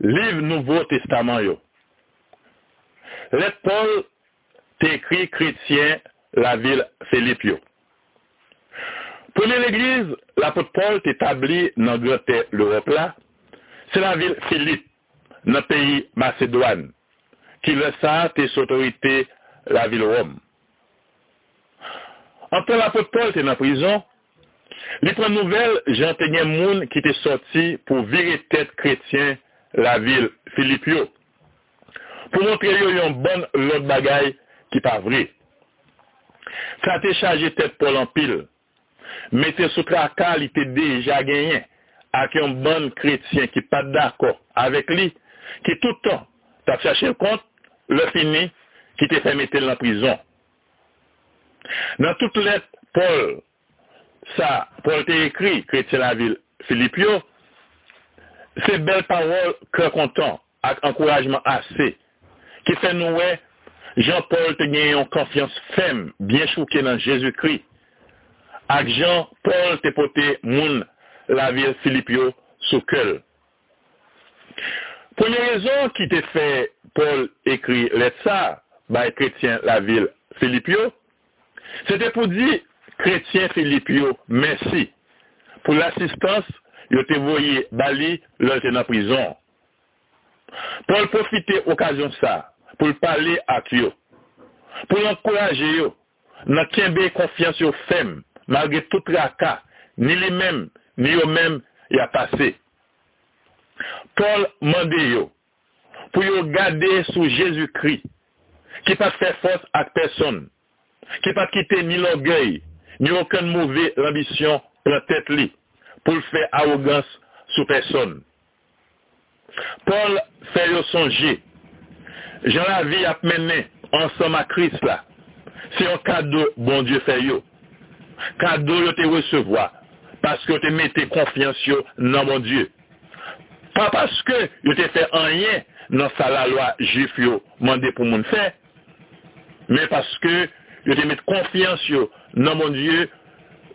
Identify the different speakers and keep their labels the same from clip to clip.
Speaker 1: Liv Nouveau Testament yo. Let Paul te ekri kretien la vil Philippe yo. Premier l'église, l'apôtre Paul t'établit dans l'Europe là, c'est la ville Philippe, dans le pays Macédoine, qui le ça tes autorités la ville Rome. En temps l'apôtre Paul était en prison, les premières nouvelles, j'ai entendu un monde qui était sorti pour virer tête chrétien la vil Filip yo. Pou montre yo yon bon lot bagay ki pa vre. Sa te chaje tet pou l'ampil, mette sou tra kal ite deja genyen ak yon bon kretien ki pa d'akor avek li, ki toutan ta chache kont le fini ki te fè mette l'an prison. Nan tout let Paul, sa Paul te ekri kretien la vil Filip yo, Philippio, c'est belle parole, cœur content, avec encouragement assez, qui fait nous, Jean-Paul te gagné une confiance ferme, bien chouquée dans Jésus-Christ. Avec Jean-Paul te poté moun la ville Philippio sous cœur. Première raison qui te fait Paul écrit lettre ça, bah, chrétien la ville Philippio, c'était pour dire chrétien Philippio, merci pour l'assistance, yo te voye bali lor te nan prizon. Paul profite okasyon sa pou l'pale ak yo, pou l'ankoraje yo, nan kenbe konfians yo fem, malge tout raka, ni li mem, ni yo mem ya pase. Paul mande yo, pou yo gade sou Jezoukri, ki pa fè fòs ak person, ki pa kite ni l'orgueil, ni okon mouvè l'ambisyon la tèt li. pou l'fè arrogans sou person. Paul fè yo sonje, jan la vi ap menen ansan ma kris la, se yon kado bon Diyo fè yo. Kado yo te resevoa, paske yo te mette konfians yo nan bon Diyo. Pa paske yo te fè anyen nan sa la lwa jif yo mande pou moun fè, men paske yo te mette konfians yo nan bon Diyo,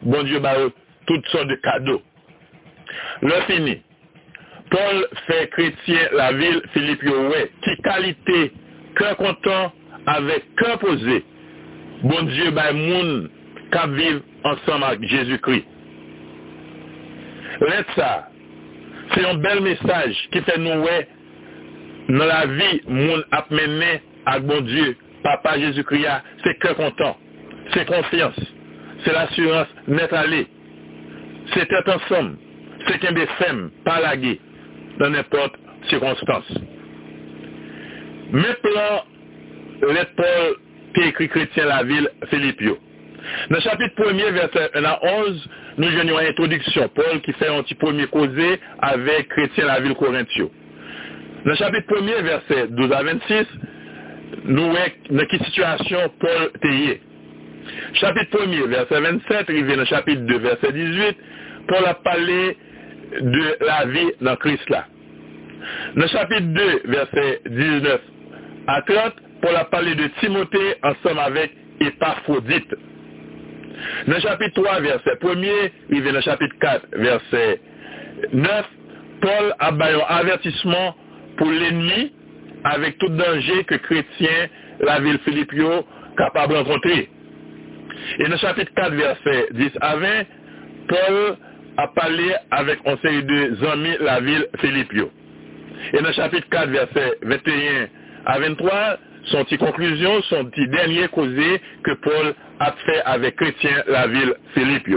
Speaker 1: bon Diyo ba yo tout son de kado. Le fini, Paul fè kretien la vil Filip Yowè, ki kalite, kè kontan, avek kè pose, bon Diyo bay moun, kap viv ansan ak Jésus-Kri. Let sa, se yon bel mesaj ki fè nou wè, nan la vi moun ap menè ak bon Diyo, papa Jésus-Kri ya, ah, se kè kontan, se konfians, se l'assurance net alè, se tèt ansanm, c'est qu'un des femmes, pas laguer dans n'importe circonstance. Maintenant, let Paul qui écrit chrétien la ville Philippio. Dans le chapitre 1er, verset 1 à 11, nous venons une introduction. Paul qui fait un petit premier causé avec chrétien la ville Corinthio. Dans le chapitre 1er, verset 12 à 26, nous voyons dans quelle situation Paul était. Chapitre 1er, verset 27, il vient dans le chapitre 2, verset 18, Paul a parlé de la vie dans Christ là. Dans le chapitre 2, verset 19 à 30, Paul a parlé de Timothée ensemble avec Épaphrodite. Dans le chapitre 3, verset 1er, il vient dans le chapitre 4, verset 9, Paul a baillé un avertissement pour l'ennemi avec tout danger que chrétien, la ville Philippio, capable de rencontrer. Et dans le chapitre 4, verset 10 à 20, Paul a parlé avec un série de amis la ville Philippio. Et dans le chapitre 4, verset 21 à 23, son petit conclusion, son petit dernier causé que Paul a fait avec chrétien la ville Philippio.